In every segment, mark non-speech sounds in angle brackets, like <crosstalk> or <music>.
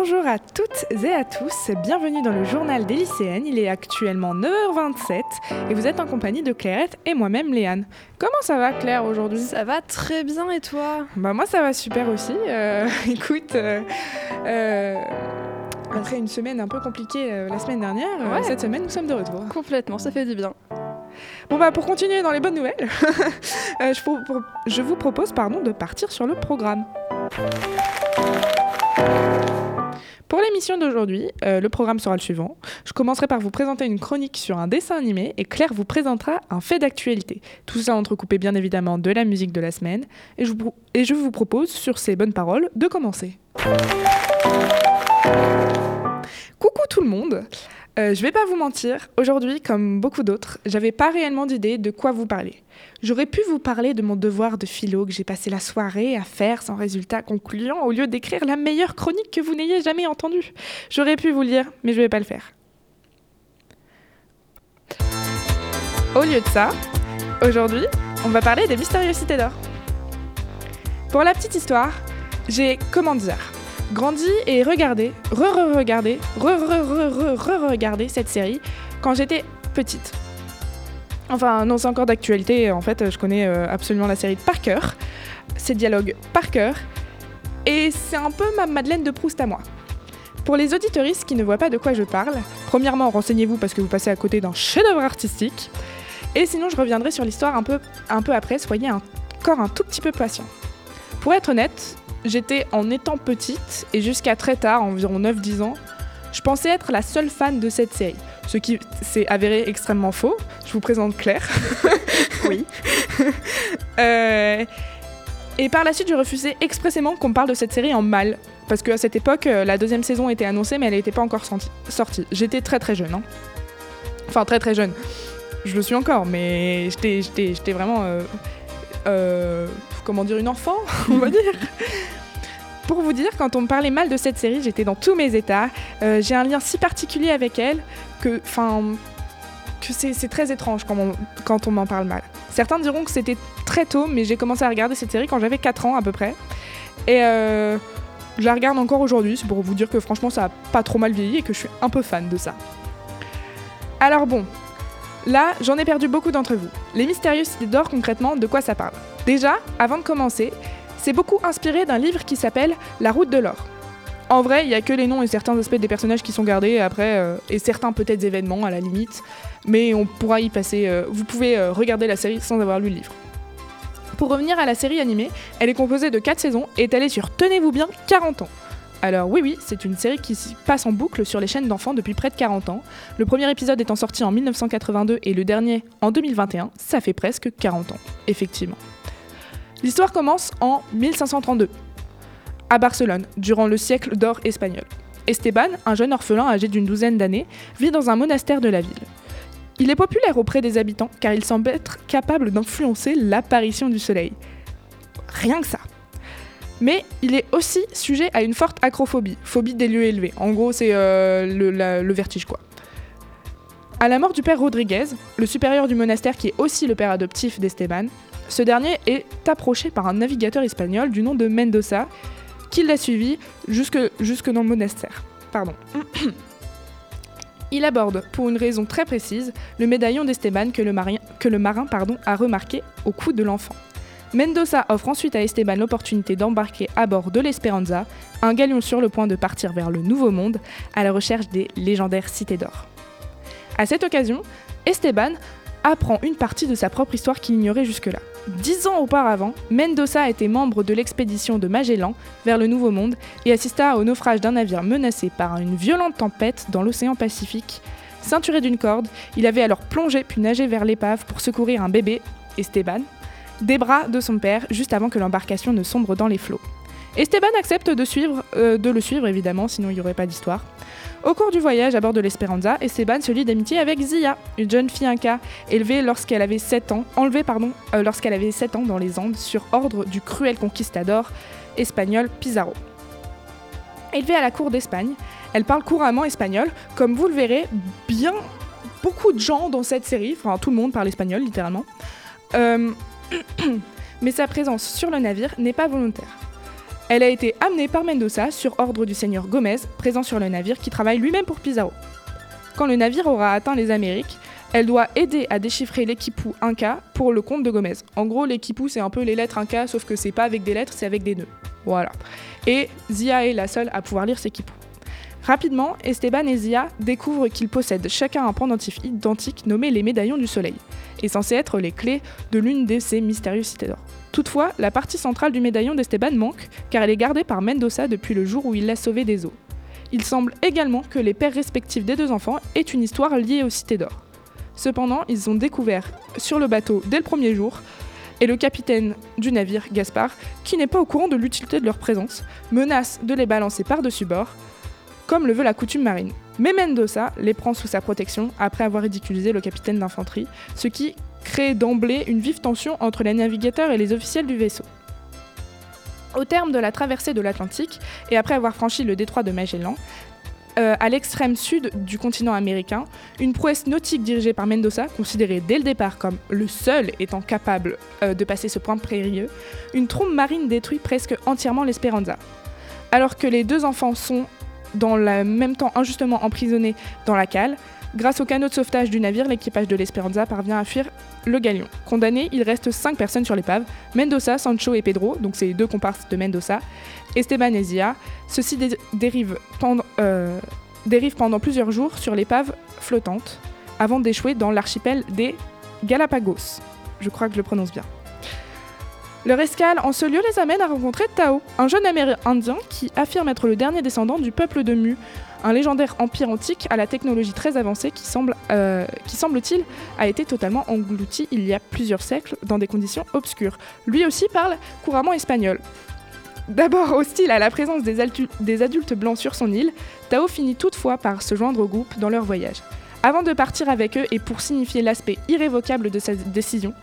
Bonjour à toutes et à tous, bienvenue dans le journal des lycéennes. Il est actuellement 9h27 et vous êtes en compagnie de Clairette et moi-même Léane. Comment ça va Claire aujourd'hui? Ça va très bien et toi? Bah moi ça va super aussi. Euh, <laughs> écoute, euh, euh, après une semaine un peu compliquée la semaine dernière, Ouais. cette semaine nous sommes de retour. Complètement, ça fait du bien. Bon bah pour continuer dans les bonnes nouvelles, <laughs> je vous propose pardon, de partir sur le programme. L'émission d'aujourd'hui, euh, le programme sera le suivant. Je commencerai par vous présenter une chronique sur un dessin animé et Claire vous présentera un fait d'actualité. Tout ça entrecoupé bien évidemment de la musique de la semaine. Et je vous propose, sur ces bonnes paroles, de commencer. Coucou tout le monde Euh, Je vais pas vous mentir, aujourd'hui, comme beaucoup d'autres, j'avais pas réellement d'idée de quoi vous parler. J'aurais pu vous parler de mon devoir de philo que j'ai passé la soirée à faire sans résultat concluant au lieu d'écrire la meilleure chronique que vous n'ayez jamais entendue. J'aurais pu vous lire, mais je vais pas le faire. Au lieu de ça, aujourd'hui, on va parler des mystérieuses cités d'or. Pour la petite histoire, j'ai, comment dire, grandi et regardé, re-re-regardé, re-re-re-re-re-regardé cette série quand j'étais petite. Enfin, non, c'est encore d'actualité. En fait, je connais euh, absolument la série par cœur, ses dialogues par cœur, et c'est un peu ma Madeleine de Proust à moi. Pour les auditoristes qui ne voient pas de quoi je parle, premièrement, renseignez-vous parce que vous passez à côté d'un chef-d'œuvre artistique, et sinon, je reviendrai sur l'histoire un peu, un peu après. Soyez encore un tout petit peu patient. Pour être honnête, j'étais en étant petite et jusqu'à très tard, environ 9-10 ans, je pensais être la seule fan de cette série. Ce qui s'est avéré extrêmement faux. Je vous présente Claire. <laughs> Oui. <laughs> Euh, et par la suite, je refusais expressément qu'on me parle de cette série en mal. Parce qu'à cette époque, euh, la deuxième saison était annoncée, mais elle n'était pas encore sortie. J'étais très très jeune. hein. Enfin, très très jeune. Je le suis encore, mais j'étais- vraiment. euh, euh, comment dire, une enfant, <laughs> on va dire. Pour vous dire, quand on me parlait mal de cette série, j'étais dans tous mes états. Euh, J'ai un lien si particulier avec elle que, c'est très étrange quand on, m'en parle mal. Certains diront que c'était très tôt, mais j'ai commencé à regarder cette série quand j'avais 4 ans à peu près. Et euh, je la regarde encore aujourd'hui, c'est pour vous dire que franchement ça a pas trop mal vieilli et que je suis un peu fan de ça. Alors bon, là j'en ai perdu beaucoup d'entre vous. Les mystérieuses cités d'or concrètement, de quoi ça parle? Déjà, avant de commencer, c'est beaucoup inspiré d'un livre qui s'appelle La route de l'or. En vrai, il y a que les noms et certains aspects des personnages qui sont gardés après, euh, et certains peut-être événements à la limite, mais on pourra y passer. euh, vous pouvez euh, regarder la série sans avoir lu le livre. Pour revenir à la série animée, elle est composée de 4 saisons et est allée sur, tenez-vous bien, 40 ans. Alors oui, oui, c'est une série qui passe en boucle sur les chaînes d'enfants depuis près de 40 ans. Le premier épisode étant sorti en 1982 et le dernier en 2021, ça fait presque 40 ans, effectivement. L'histoire commence en 1532, à Barcelone, durant le siècle d'or espagnol. Esteban, un jeune orphelin âgé d'une douzaine d'années, vit dans un monastère de la ville. Il est populaire auprès des habitants car il semble être capable d'influencer l'apparition du soleil. Rien que ça. Mais il est aussi sujet à une forte acrophobie, phobie des lieux élevés. En gros, c'est euh, le, vertige, quoi. À la mort du père Rodriguez, le supérieur du monastère qui est aussi le père adoptif d'Esteban, ce dernier est approché par un navigateur espagnol du nom de Mendoza, qui l'a suivi jusque, dans le monastère. Pardon. <clears throat> Il aborde, pour une raison très précise, le médaillon d'Esteban que le marin, que le marin pardon, a remarqué au cou de l'enfant. Mendoza offre ensuite à Esteban l'opportunité d'embarquer à bord de l'Esperanza, un galion sur le point de partir vers le Nouveau Monde, à la recherche des légendaires cités d'or. À cette occasion, Esteban apprend une partie de sa propre histoire qu'il ignorait jusque-là. Dix ans auparavant, Mendoza était membre de l'expédition de Magellan vers le Nouveau Monde et assista au naufrage d'un navire menacé par une violente tempête dans l'océan Pacifique. Ceinturé d'une corde, il avait alors plongé puis nagé vers l'épave pour secourir un bébé, Esteban, des bras de son père juste avant que l'embarcation ne sombre dans les flots. Esteban accepte de, suivre, euh, de le suivre évidemment, sinon il n'y aurait pas d'histoire. Au cours du voyage à bord de l'Esperanza, Esteban se lie d'amitié avec Zia, une jeune fille inca élevée lorsqu'elle avait 7 ans, enlevée euh, lorsqu'elle avait 7 ans dans les Andes sur ordre du cruel conquistador espagnol Pizarro. Élevée à la cour d'Espagne, elle parle couramment espagnol, comme vous le verrez, bien beaucoup de gens dans cette série, enfin tout le monde parle espagnol littéralement. Euh, <clears throat> mais sa présence sur le navire n'est pas volontaire. Elle a été amenée par Mendoza sur ordre du seigneur Gomez, présent sur le navire qui travaille lui-même pour Pizarro. Quand le navire aura atteint les Amériques, elle doit aider à déchiffrer l'équipou Inca pour le compte de Gomez. En gros, l'équipou, c'est un peu les lettres Inca, sauf que c'est pas avec des lettres, c'est avec des nœuds. Voilà. Et Zia est la seule à pouvoir lire ces équipous. Rapidement, Esteban et Zia découvrent qu'ils possèdent chacun un pendentif identique nommé les médaillons du soleil, et censé être les clés de l'une de ces mystérieuses cités d'or. Toutefois, la partie centrale du médaillon d'Esteban manque, car elle est gardée par Mendoza depuis le jour où il l'a sauvé des eaux. Il semble également que les pères respectifs des deux enfants aient une histoire liée aux cités d'or. Cependant, ils ont découvert sur le bateau dès le premier jour, et le capitaine du navire, Gaspard, qui n'est pas au courant de l'utilité de leur présence, menace de les balancer par-dessus bord, comme le veut la coutume marine. Mais Mendoza les prend sous sa protection après avoir ridiculisé le capitaine d'infanterie, ce qui crée d'emblée une vive tension entre les navigateurs et les officiels du vaisseau. Au terme de la traversée de l'Atlantique, et après avoir franchi le détroit de Magellan, euh, à l'extrême sud du continent américain, une prouesse nautique dirigée par Mendoza, considérée dès le départ comme le seul étant capable euh, de passer ce point périlleux, une trombe marine détruit presque entièrement l'Esperanza. Alors que les deux enfants sont, dans le même temps injustement emprisonnés dans la cale, grâce au canot de sauvetage du navire, l'équipage de l'Esperanza parvient à fuir le galion. Condamné, il reste 5 personnes sur l'épave Mendoza, Sancho et Pedro, donc c'est deux comparses de Mendoza, Esteban et Zia. Ceux-ci euh, dérivent pendant plusieurs jours sur l'épave flottante avant d'échouer dans l'archipel des Galapagos. Je crois que je le prononce bien. Leur escale en ce lieu les amène à rencontrer Tao, un jeune amérindien qui affirme être le dernier descendant du peuple de Mu, un légendaire empire antique à la technologie très avancée euh, qui semble-t-il a été totalement englouti il y a plusieurs siècles dans des conditions obscures. Lui aussi parle couramment espagnol. D'abord hostile à la présence des adultes blancs sur son île, Tao finit toutefois par se joindre au groupe dans leur voyage. Avant de partir avec eux et pour signifier l'aspect irrévocable de sa décision,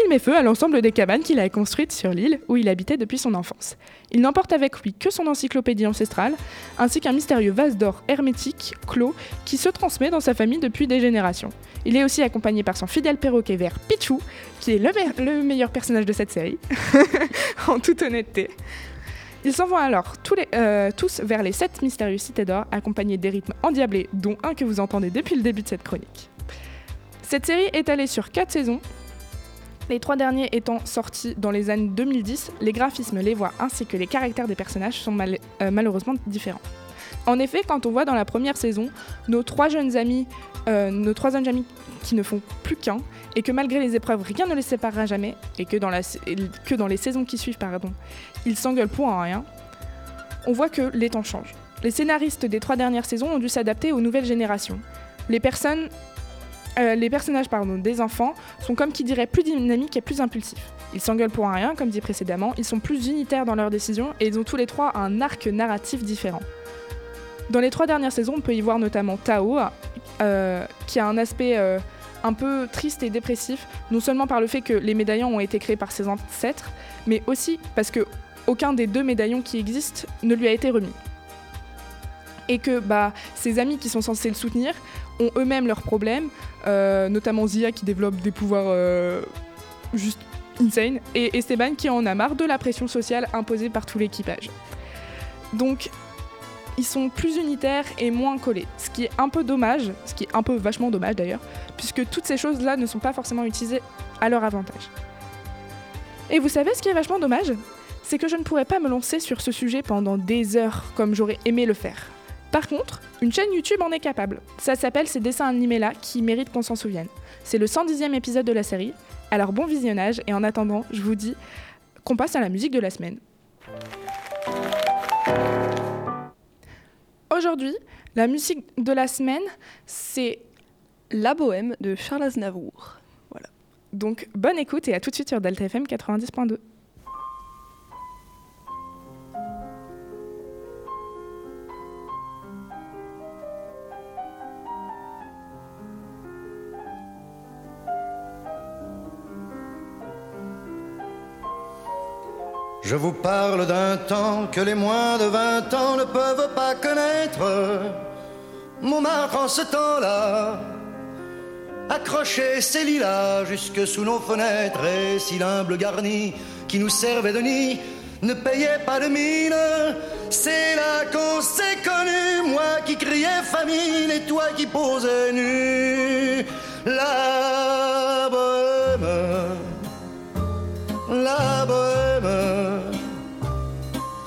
il met feu à l'ensemble des cabanes qu'il a construites sur l'île où il habitait depuis son enfance. Il n'emporte avec lui que son encyclopédie ancestrale, ainsi qu'un mystérieux vase d'or hermétique, clos, qui se transmet dans sa famille depuis des générations. Il est aussi accompagné par son fidèle perroquet vert Pichou, qui est le, me- le meilleur personnage de cette série, <laughs> en toute honnêteté. Ils s'en vont alors euh, tous vers les sept mystérieuses cités d'or, accompagnés des rythmes endiablés, dont un que vous entendez depuis le début de cette chronique. Cette série est allée sur quatre saisons, les trois derniers étant sortis dans les années 2010, les graphismes, les voix ainsi que les caractères des personnages sont euh, malheureusement différents. En effet, quand on voit dans la première saison nos trois jeunes amis, euh, nos trois jeunes amis qui ne font plus qu'un, et que malgré les épreuves, rien ne les séparera jamais, et que dans, la, que dans les saisons qui suivent, pardon, ils s'engueulent pour un rien, on voit que les temps changent. Les scénaristes des trois dernières saisons ont dû s'adapter aux nouvelles générations. Les personnes, euh, les personnages pardon, des enfants sont comme qui dirait plus dynamiques et plus impulsifs. Ils s'engueulent pour un rien, comme dit précédemment, ils sont plus unitaires dans leurs décisions et ils ont tous les trois un arc narratif différent. Dans les trois dernières saisons, on peut y voir notamment Tao, euh, qui a un aspect euh, un peu triste et dépressif, non seulement par le fait que les médaillons ont été créés par ses ancêtres, mais aussi parce que aucun des deux médaillons qui existent ne lui a été remis. Et que bah, ses amis qui sont censés le soutenir ont eux-mêmes leurs problèmes, euh, notamment Zia qui développe des pouvoirs euh, juste insane, et Esteban qui en a marre de la pression sociale imposée par tout l'équipage. Donc ils sont plus unitaires et moins collés, ce qui est un peu dommage, ce qui est un peu vachement dommage d'ailleurs, puisque toutes ces choses-là ne sont pas forcément utilisées à leur avantage. Et vous savez ce qui est vachement dommage? C'est que je ne pourrais pas me lancer sur ce sujet pendant des heures comme j'aurais aimé le faire. Par contre, une chaîne YouTube en est capable. Ça s'appelle ces dessins animés-là qui méritent qu'on s'en souvienne. C'est le 110e épisode de la série, alors bon visionnage et en attendant, je vous dis qu'on passe à la musique de la semaine. Aujourd'hui, la musique de la semaine, c'est La Bohème de Charles Aznavour. donc bonne écoute et à tout de suite sur Delta FM 90.2. Je vous parle d'un temps que les moins de vingt ans ne peuvent pas connaître. Montmartre en ce temps-là accrochait ses lilas jusque sous nos fenêtres et si l'humble garni qui nous servait de nid ne payait pas de mine. C'est là qu'on s'est connu, moi qui criais famine et toi qui posais nu. La bohème, la bohème,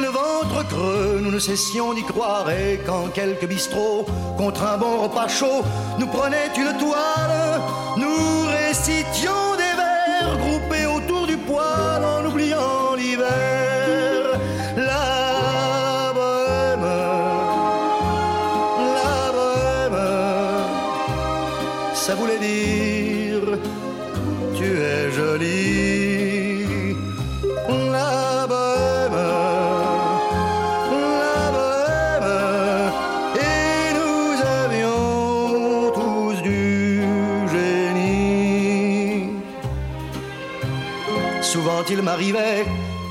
le ventre creux, nous ne cessions d'y croire. Et quand quelques bistrots, contre un bon repas chaud, nous prenaient une toile, nous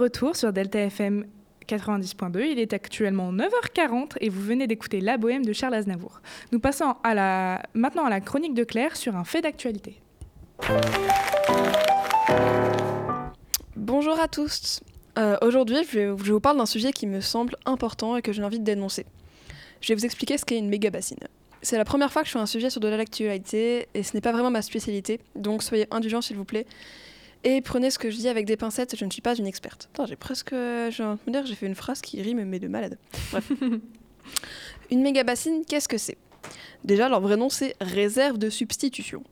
Retour sur Delta FM 90.2. Il est actuellement 9h40 et vous venez d'écouter La Bohème de Charles Aznavour. Nous passons maintenant à la chronique de Claire sur un fait d'actualité. Bonjour à tous. Euh, Aujourd'hui, je, je vous parle d'un sujet qui me semble important et que j'ai envie de dénoncer. Je vais vous expliquer ce qu'est une méga bassine. C'est la première fois que je fais un sujet sur de l'actualité et ce n'est pas vraiment ma spécialité, donc soyez indulgents s'il vous plaît. Et prenez ce que je dis avec des pincettes, je ne suis pas une experte. Attends, j'ai presque. J'ai fait une phrase qui rime, mais de malade. Bref. <laughs> une méga bassine, qu'est-ce que c'est? Déjà, leur vrai nom, c'est réserve de substitution.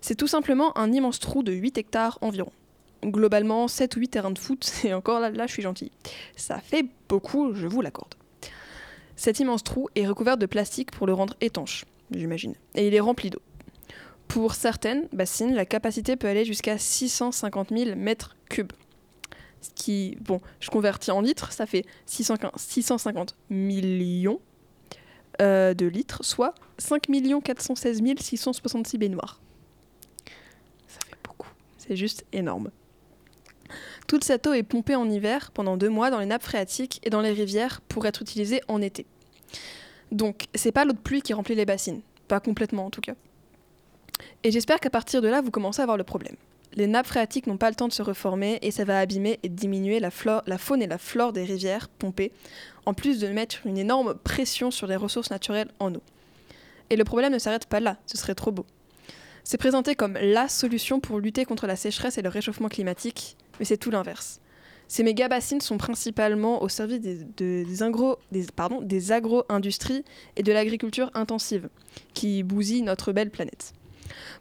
C'est tout simplement un immense trou de 8 hectares environ globalement 7 ou 8 terrains de foot, <laughs> et encore là, là je suis gentille. Ça fait beaucoup, je vous l'accorde. Cet immense trou est recouvert de plastique pour le rendre étanche, j'imagine, et il est rempli d'eau. Pour certaines bassines, la capacité peut aller jusqu'à 650 000 mètres cubes. Ce qui, bon, je convertis en litres, ça fait 615 650 millions euh, de litres, soit 5 416 666 baignoires. Ça fait beaucoup. C'est juste énorme. Toute cette eau est pompée en hiver pendant deux mois dans les nappes phréatiques et dans les rivières pour être utilisée en été. Donc, c'est pas l'eau de pluie qui remplit les bassines, pas complètement en tout cas. Et j'espère qu'à partir de là, vous commencez à voir le problème. Les nappes phréatiques n'ont pas le temps de se reformer et ça va abîmer et diminuer la, la faune et la flore des rivières pompées, en plus de mettre une énorme pression sur les ressources naturelles en eau. Et le problème ne s'arrête pas là, ce serait trop beau. C'est présenté comme la solution pour lutter contre la sécheresse et le réchauffement climatique, mais c'est tout l'inverse. Ces méga-bassines sont principalement au service des, agro-industries et de l'agriculture intensive, qui bousillent notre belle planète.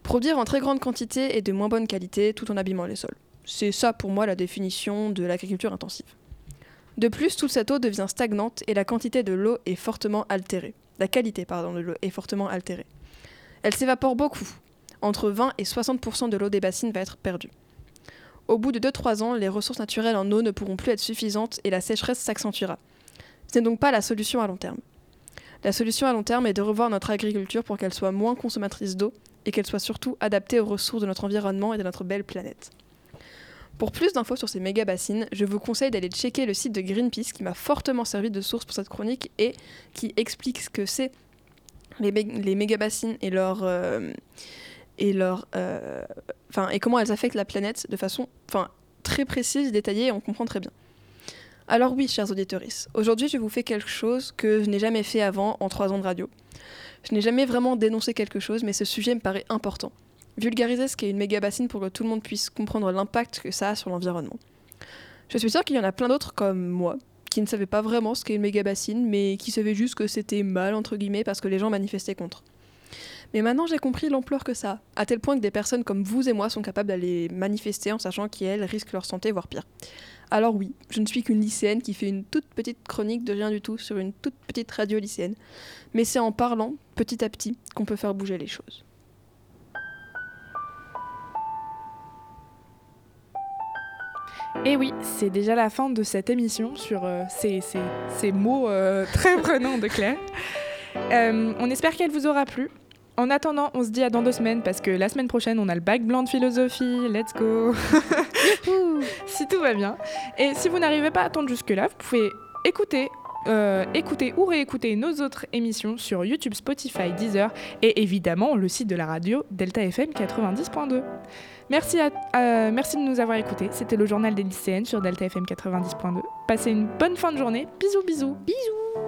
Produire en très grande quantité et de moins bonne qualité tout en abîmant les sols. C'est ça pour moi la définition de l'agriculture intensive. De plus, toute cette eau devient stagnante et la quantité de l'eau est fortement altérée. La qualité pardon, de l'eau est fortement altérée. Elle s'évapore beaucoup. Entre 20 et 60% de l'eau des bassines va être perdue. Au bout de 2-3 ans, les ressources naturelles en eau ne pourront plus être suffisantes et la sécheresse s'accentuera. Ce n'est donc pas la solution à long terme. La solution à long terme est de revoir notre agriculture pour qu'elle soit moins consommatrice d'eau et qu'elle soit surtout adaptée aux ressources de notre environnement et de notre belle planète. Pour plus d'infos sur ces méga bassines, je vous conseille d'aller checker le site de Greenpeace qui m'a fortement servi de source pour cette chronique et qui explique ce que c'est les, les méga bassines et leur euh, et leur euh, enfin et comment elles affectent la planète de façon très précise, détaillée et on comprend très bien. Alors oui, chers auditeurs, aujourd'hui je vous fais quelque chose que je n'ai jamais fait avant en trois ans de radio. Je n'ai jamais vraiment dénoncé quelque chose, mais ce sujet me paraît important. Vulgariser ce qu'est une méga bassine pour que tout le monde puisse comprendre l'impact que ça a sur l'environnement. Je suis sûre qu'il y en a plein d'autres comme moi, qui ne savaient pas vraiment ce qu'est une méga bassine, mais qui savaient juste que c'était mal, entre guillemets, parce que les gens manifestaient contre. Mais maintenant j'ai compris l'ampleur que ça à tel point que des personnes comme vous et moi sont capables d'aller manifester en sachant qu'elles risquent leur santé, voire pire. Alors oui, je ne suis qu'une lycéenne qui fait une toute petite chronique de rien du tout sur une toute petite radio lycéenne. Mais c'est en parlant, petit à petit, qu'on peut faire bouger les choses. Et oui, c'est déjà la fin de cette émission sur euh, ces, ces, mots euh, <laughs> très prenants de Claire. Euh, on espère qu'elle vous aura plu. En attendant, on se dit à dans deux semaines parce que la semaine prochaine, on a le bac blanc de philosophie. Let's go <laughs> Si tout va bien. Et si vous n'arrivez pas à attendre jusque-là, vous pouvez écouter euh, écouter ou réécouter nos autres émissions sur YouTube, Spotify, Deezer et évidemment le site de la radio Delta FM 90.2. Merci, à, merci de nous avoir écoutés. C'était le journal des lycéennes sur Delta FM 90.2. Passez une bonne fin de journée. Bisous, bisous. Bisous.